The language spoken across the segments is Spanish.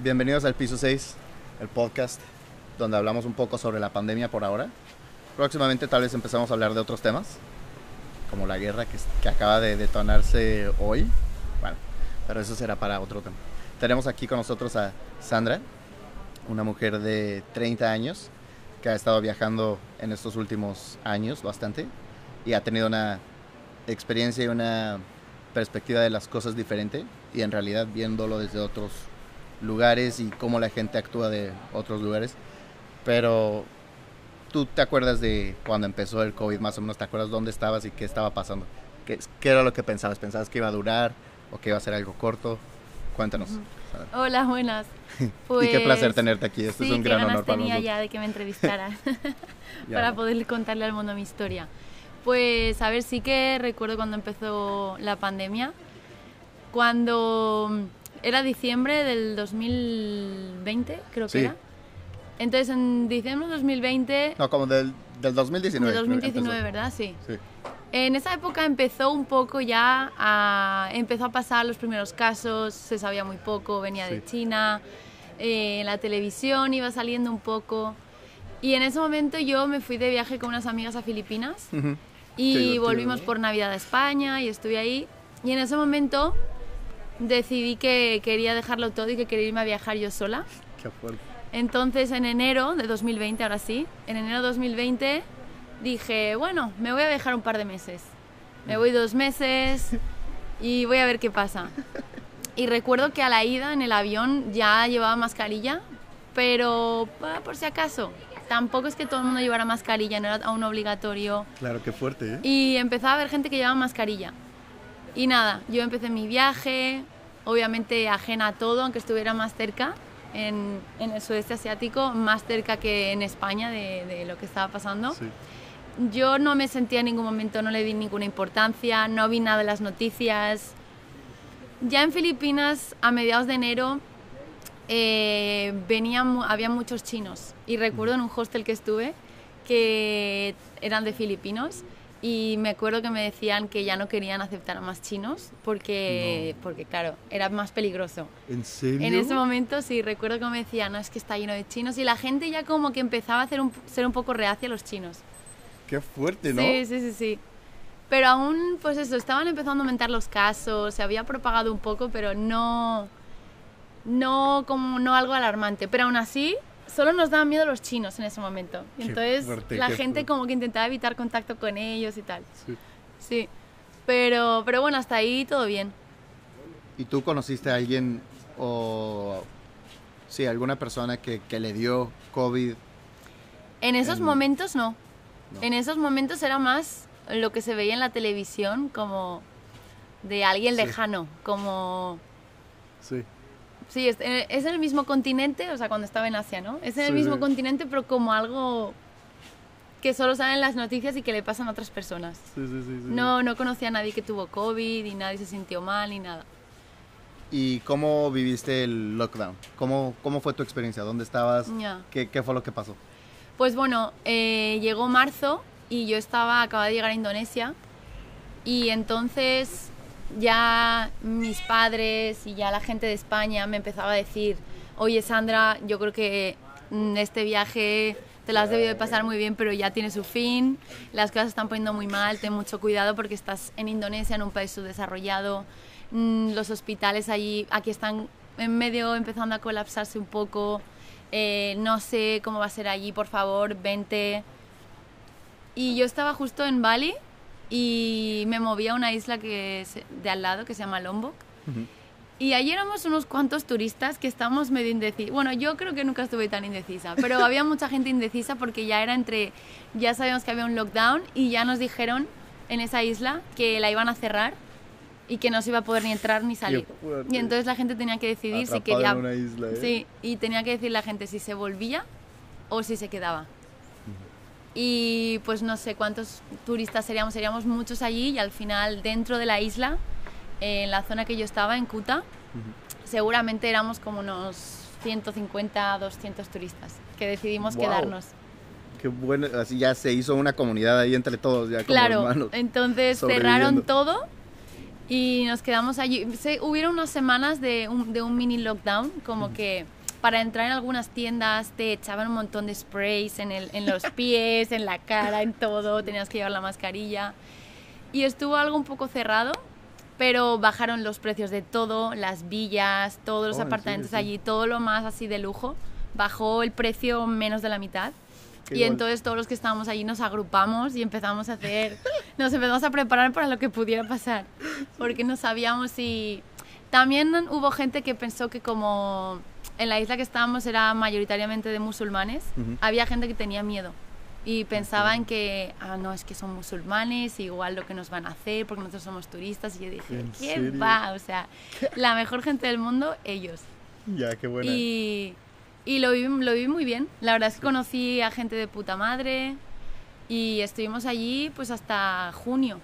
Bienvenidos al Piso 6, el podcast donde hablamos un poco sobre la pandemia por ahora. Próximamente tal vez empezamos a hablar de otros temas, como la guerra que, que acaba de detonarse hoy. Bueno, pero eso será para otro tema. Tenemos aquí con nosotros a Sandra, una mujer de 30 años que ha estado viajando en estos últimos años bastante y ha tenido una experiencia y una perspectiva de las cosas diferente y en realidad viéndolo desde otros lugares y cómo la gente actúa de otros lugares. Pero tú te acuerdas de cuando empezó el COVID, más o menos, ¿te acuerdas dónde estabas y qué estaba pasando? ¿Qué, qué era lo que pensabas? ¿Pensabas que iba a durar o que iba a ser algo corto? Cuéntanos. Hola, buenas. y qué placer tenerte aquí. Esto es un gran honor para tenía ya de que me entrevistara para poder contarle al mundo mi historia. Pues a ver, sí que recuerdo cuando empezó la pandemia, cuando era diciembre del 2020, creo que era. Entonces en diciembre del 2020... No, como del, del 2019. Del 2019, ¿verdad? Sí. sí. En esa época empezó un poco ya a, empezó a pasar los primeros casos, se sabía muy poco, venía de China, eh, en la televisión iba saliendo un poco. Y en ese momento yo me fui de viaje con unas amigas a Filipinas y volvimos por Navidad a España y estuve ahí. Y en ese momento decidí que quería dejarlo todo y que quería irme a viajar yo sola. Qué fuerte. Entonces en enero de 2020, ahora sí, en enero de 2020 dije, bueno, me voy a dejar un par de meses. Me voy dos meses y voy a ver qué pasa. Y recuerdo que a la ida en el avión ya llevaba mascarilla, pero por si acaso. Tampoco es que todo el mundo llevara mascarilla, no era aún obligatorio. Claro, qué fuerte, ¿eh? Y empezaba a haber gente que llevaba mascarilla. Y nada, yo empecé mi viaje, obviamente ajena a todo, aunque estuviera más cerca, en, en el sudeste asiático, más cerca que en España de, de lo que estaba pasando. Sí yo no me sentía en ningún momento, no le di ninguna importancia, no vi nada de las noticias. Ya en Filipinas, a mediados de enero, eh, venían, había muchos chinos. Y recuerdo en un hostel que estuve que eran de filipinos y me acuerdo que me decían que ya no querían aceptar a más chinos porque, porque claro, era más peligroso. ¿En serio? En ese momento sí, recuerdo que me decían, no, es que está lleno de chinos y la gente ya como que empezaba a hacer ser un poco reacia a los chinos. Qué fuerte, ¿no? Sí, sí, sí, sí. Pero aún, pues eso, estaban empezando a aumentar los casos, se había propagado un poco, pero no, no como no algo alarmante. Pero aún así, solo nos daban miedo los chinos en ese momento. Y entonces la gente como que intentaba evitar contacto con ellos y tal. Sí. Sí. Pero, pero bueno, hasta ahí todo bien. ¿Y tú conociste a alguien o sí, alguna persona que, que le dio COVID? En esos momentos no. En esos momentos era más lo que se veía en la televisión como de alguien lejano, como... Sí. Sí, es, en el mismo continente, o sea, cuando estaba en Asia, ¿no? Es en el mismo continente, pero como algo que solo saben las noticias y que le pasan a otras personas. Sí, sí, sí, no, no conocía a nadie que tuvo COVID y nadie se sintió mal ni nada. ¿Y cómo viviste el lockdown? ¿Cómo, cómo fue tu experiencia? ¿Dónde estabas? ¿Qué, ¿Qué fue lo que pasó? Pues bueno, eh, llegó marzo y yo estaba, acababa de llegar a Indonesia y entonces ya mis padres y ya la gente de España me empezaba a decir, oye Sandra, yo creo que mm, este viaje te lo has debido de pasar muy bien, pero ya tiene su fin, las cosas están poniendo muy mal, ten mucho cuidado porque estás en Indonesia, en un país subdesarrollado, mm, los hospitales allí, aquí están en medio empezando a colapsarse un poco, eh, no sé cómo va a ser allí, por favor, vente. Y yo estaba justo en Bali y me moví a una isla que es de al lado que se llama Lombok. Y allí éramos unos cuantos turistas que estábamos medio indecisos. Bueno, yo creo que nunca estuve tan indecisa, pero había mucha gente indecisa porque ya era entre, ya sabíamos que había un lockdown y ya nos dijeron en esa isla que la iban a cerrar y que no se iba a poder ni entrar ni salir. Y entonces la gente tenía que decidir si quería... ¿eh? Sí, y tenía que decir la gente si se volvía o si se quedaba. Y pues no sé cuántos turistas seríamos, seríamos muchos allí y al final dentro de la isla, en la zona que yo estaba, en Kuta, seguramente éramos como unos 150, 200 turistas que decidimos quedarnos. Qué bueno, así ya se hizo una comunidad ahí entre todos, ya como Claro, entonces cerraron todo Y nos quedamos allí. Se, hubieron unas semanas de un, de un mini lockdown, como que para entrar en algunas tiendas te echaban un montón de sprays en, el, en los pies, en la cara, en todo, tenías que llevar la mascarilla. Y estuvo algo un poco cerrado, pero bajaron los precios de todo, las villas, todos los Oh, ¿en apartamentos? Sí. allí, todo lo más así de lujo, bajó el precio menos de la mitad. Qué y guay. entonces todos los que estábamos allí nos agrupamos y empezamos a hacer, nos empezamos a preparar para lo que pudiera pasar, porque no sabíamos si... También hubo gente que pensó que como en la isla que estábamos era mayoritariamente de musulmanes, Ujú. había gente que tenía miedo y pensaban que, ah, no, es que son musulmanes, igual lo que nos van a hacer porque nosotros somos turistas. Y yo dije, ¿En ¿qué serio? va? O sea, la mejor gente del mundo, ellos. Ya, qué buena. Y, y lo, viví, lo viví muy bien. La verdad es que conocí a gente de puta madre y estuvimos allí pues hasta junio.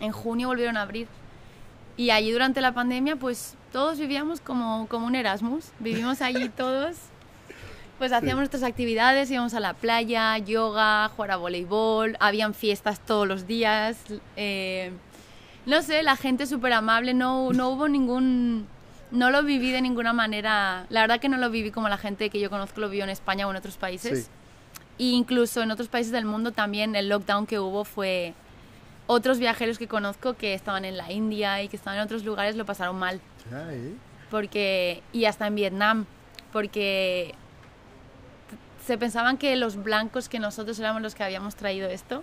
En junio volvieron a abrir. Y allí durante la pandemia pues todos vivíamos como, como un Erasmus. Vivimos allí todos. Pues hacíamos nuestras actividades, íbamos a la playa, yoga, jugar a voleibol, habían fiestas todos los días. eh, no sé, la gente súper amable, no, no hubo ningún... No lo viví de ninguna manera, la verdad que no lo viví como la gente que yo conozco lo vivió en España o en otros países. Sí. E incluso en otros países del mundo también el lockdown que hubo fue... Otros viajeros que conozco que estaban en la India y que estaban en otros lugares lo pasaron mal. Porque, y hasta en Vietnam, porque se pensaban que los blancos, que nosotros éramos los que habíamos traído esto.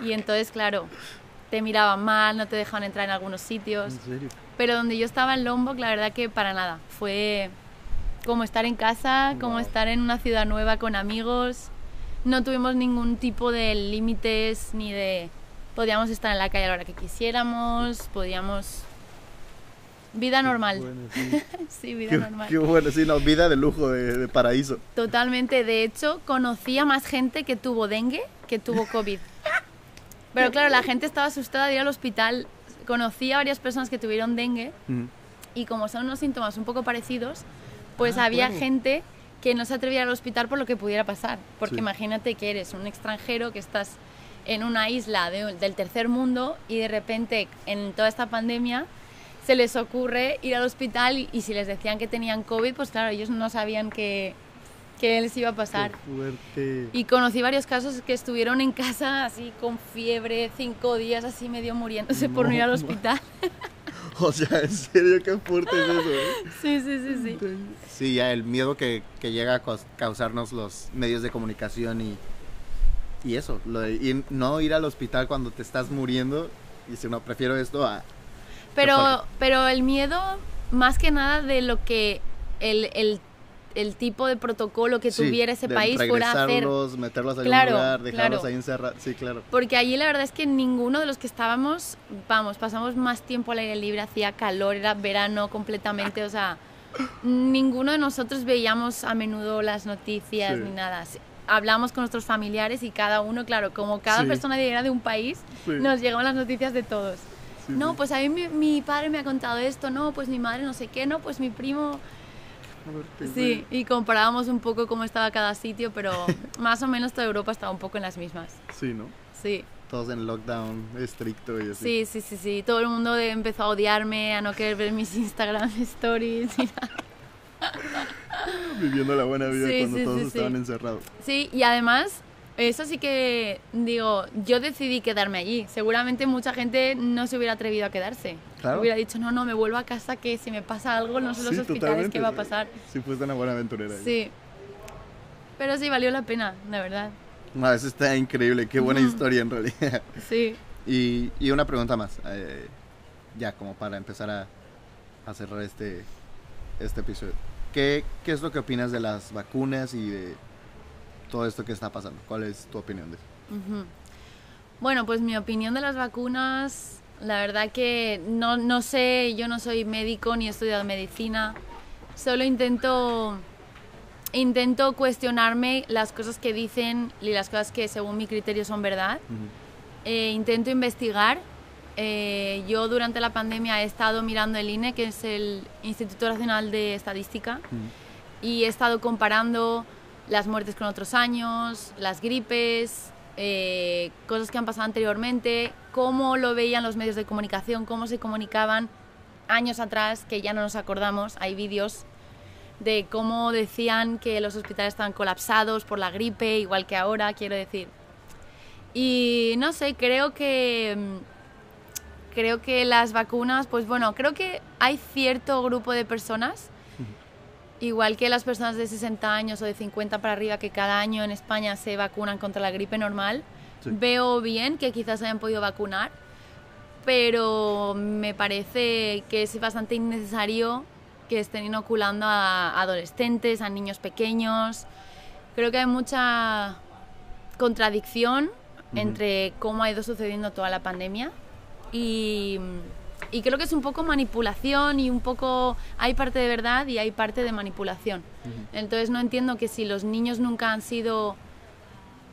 Y entonces, claro, te miraban mal, no te dejaban entrar en algunos sitios. ¿En serio? Pero donde yo estaba en Lombok, la verdad que para nada. Fue como estar en casa, como Wow. estar en una ciudad nueva con amigos. No tuvimos ningún tipo de límites ni de... Podíamos estar en la calle a la hora que quisiéramos, podíamos... Vida normal. Bueno, sí. Sí, vida Qué, normal. qué bueno, sí, no, vida de lujo, de, de paraíso. Totalmente. De hecho, conocí a más gente que tuvo dengue que tuvo COVID. Pero claro, la gente estaba asustada de ir al hospital. Conocí a varias personas que tuvieron dengue Ujú. y como son unos síntomas un poco parecidos, pues Ah, había claro. gente que no se atrevía al hospital por lo que pudiera pasar. Porque Sí. imagínate que eres un extranjero que estás en una isla de- del tercer mundo y de repente en toda esta pandemia se les ocurre ir al hospital y, si les decían que tenían COVID, pues claro, ellos no sabían que, que les iba a pasar. Qué fuerte. Y conocí varios casos que estuvieron en casa así con fiebre, cinco días así medio muriéndose por no ir al No, hospital. O sea, en serio, qué fuerte es eso, ¿eh? Sí, sí, sí, sí. Sí, ya el miedo que, que llega a causarnos los medios de comunicación y, y eso, lo de ir- no ir al hospital cuando te estás muriendo y si no, prefiero esto a... Pero, pero el miedo, más que nada de lo que el, el, el tipo de protocolo que Sí, tuviera ese de país fuera a hacer. meterlos en Claro, un lugar, dejarlos claro. ahí encerrados. Sí, claro. Porque allí la verdad es que ninguno de los que estábamos, vamos, pasamos más tiempo al aire libre, hacía calor, era verano completamente, o sea, ninguno de nosotros veíamos a menudo las noticias Sí. ni nada. Hablamos con nuestros familiares y cada uno, claro, como cada Sí. persona era de un país, Sí. nos llegaban las noticias de todos. Sí, no, sí. pues a mí mi, mi padre me ha contado esto, no, pues mi madre no sé qué, no, pues mi primo... Sí, y comparábamos un poco cómo estaba cada sitio, pero más o menos toda Europa estaba un poco en las mismas. Sí, ¿no? Sí. Todos en lockdown estricto y así. Sí, sí, sí, sí. Todo el mundo empezó a odiarme, a no querer ver mis Instagram stories. y nada. Viviendo la buena vida Sí, cuando sí, todos sí, estaban encerrados. Sí, y además, eso sí que digo, yo decidí quedarme allí. Seguramente mucha gente no se hubiera atrevido a quedarse. Claro. Hubiera dicho, no, no, me vuelvo a casa que si me pasa algo, no sé los hospitales qué va a pasar. Sí, fuiste una buena aventurera. ahí. Sí. Pero sí, valió la pena, la verdad. No, eso está increíble. Qué buena Ujú. historia en realidad. Sí. Y, y una pregunta más. eh, ya como para empezar a, a cerrar este, este episodio. ¿Qué, ¿Qué es lo que opinas de las vacunas y de todo esto que está pasando? ¿Cuál es tu opinión de eso? Bueno, pues mi opinión de las vacunas, la verdad que no, no sé, yo no soy médico ni he estudiado medicina, solo intento, intento cuestionarme las cosas que dicen y las cosas que según mi criterio son verdad. Eh, intento investigar. Eh, yo durante la pandemia he estado mirando el INE, que es el Instituto Nacional de Estadística, y he estado comparando las muertes con otros años, las gripes, eh, cosas que han pasado anteriormente, cómo lo veían los medios de comunicación, cómo se comunicaban años atrás, que ya no nos acordamos, hay vídeos de cómo decían que los hospitales estaban colapsados por la gripe, igual que ahora, quiero decir. Y no sé, creo que mm, creo que las vacunas, pues bueno, creo que hay cierto grupo de personas, igual que las personas de 60 años o de 50 para arriba, que cada año en España se vacunan contra la gripe normal, Sí. veo bien que quizás hayan podido vacunar, pero me parece que es bastante innecesario que estén inoculando a adolescentes, a niños pequeños. Creo que hay mucha contradicción entre cómo ha ido sucediendo toda la pandemia y, y creo que es un poco manipulación y un poco hay parte de verdad y hay parte de manipulación. Entonces no entiendo que si los niños nunca han sido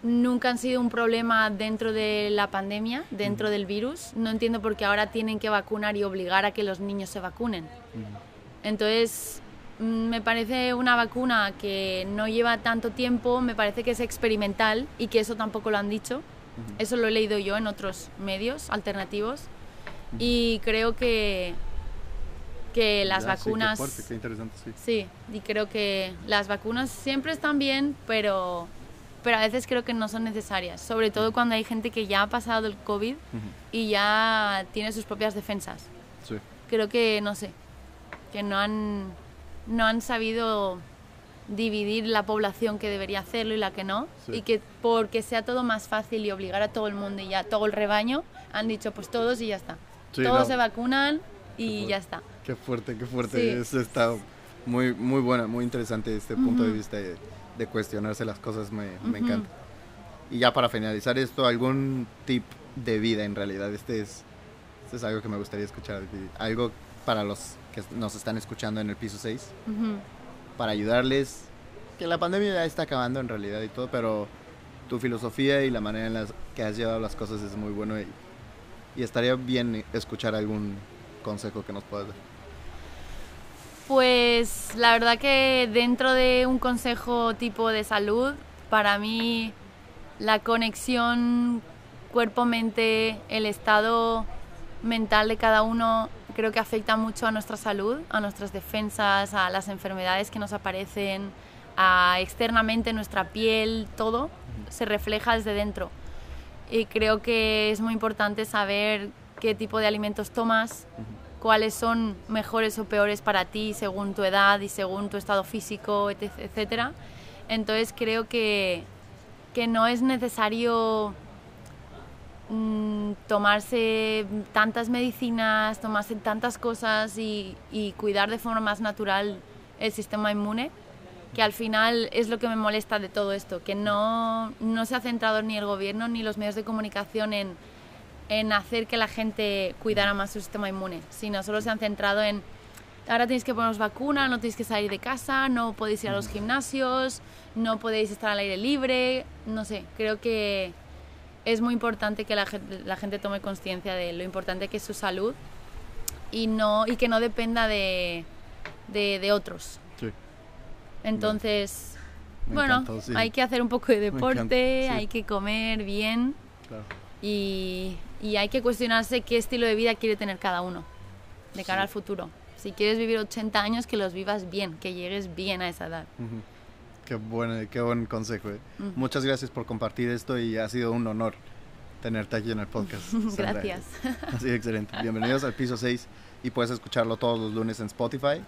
nunca han sido un problema dentro de la pandemia, dentro del virus, no entiendo por qué ahora tienen que vacunar y obligar a que los niños se vacunen. Entonces, mm, me parece una vacuna que no lleva tanto tiempo, me parece que es experimental y que eso tampoco lo han dicho. Eso lo he leído yo en otros medios alternativos y creo que, que las Ya, sí, qué vacunas... fuerte, qué interesante, sí. Sí, y creo que las vacunas siempre están bien, pero, pero a veces creo que no son necesarias, sobre todo cuando hay gente que ya ha pasado el COVID y ya tiene sus propias defensas. Sí. Creo que, no sé, que no han, no han sabido dividir la población que debería hacerlo y la que no, Sí. y que porque sea todo más fácil y obligar a todo el mundo y ya todo el rebaño, han dicho pues todos y ya está. Sí, todos no. se vacunan y ya está. Qué fuerte, qué fuerte. Sí. Eso está muy, muy buena, muy interesante este punto de vista de, de cuestionarse las cosas, me, me Ujú. encanta. Y ya para finalizar esto, algún tip de vida en realidad, este es, este es algo que me gustaría escuchar, algo para los que nos están escuchando en el piso 6, Ujú. Para ayudarles, que la pandemia ya está acabando en realidad y todo, pero tu filosofía y la manera en la que has llevado las cosas es muy bueno y, y estaría bien escuchar algún consejo que nos puedas dar. Pues la verdad que dentro de un consejo tipo de salud, para mí la conexión cuerpo-mente, el estado mental de cada uno creo que afecta mucho a nuestra salud, a nuestras defensas, a las enfermedades que nos aparecen, a externamente nuestra piel, todo se refleja desde dentro. Y creo que es muy importante saber qué tipo de alimentos tomas, cuáles son mejores o peores para ti según tu edad y según tu estado físico, etc. Entonces creo que, que no es necesario tomarse tantas medicinas, tomarse tantas cosas y, y cuidar de forma más natural el sistema inmune, que al final es lo que me molesta de todo esto, que no, no se ha centrado ni el gobierno ni los medios de comunicación en, en hacer que la gente cuidara más su sistema inmune, sino solo se han centrado en ahora tenéis que poneros vacuna, no tenéis que salir de casa, no podéis ir a los gimnasios, no podéis estar al aire libre, no sé, creo que es muy importante que la gente, la gente tome conciencia de lo importante que es su salud y, no, y que no dependa de, de, de otros. Sí. Entonces, Me bueno, encantó, sí. hay que hacer un poco de encanta, deporte, sí. hay que comer bien Claro. y, y hay que cuestionarse qué estilo de vida quiere tener cada uno de cara al futuro. Si quieres vivir 80 años, que los vivas bien, que llegues bien a esa edad. Ujú. Qué buen, qué buen consejo. eh. Ujú. Muchas gracias por compartir esto y ha sido un honor tenerte aquí en el podcast. Sandra. Gracias. Así, excelente. Bienvenidos al piso 6 y puedes escucharlo todos los lunes en Spotify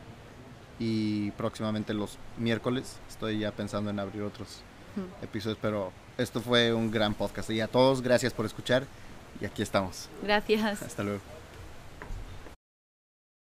y próximamente los miércoles. Estoy ya pensando en abrir otros Ujú. episodios, pero esto fue un gran podcast y a todos gracias por escuchar y aquí estamos. Gracias. Hasta luego.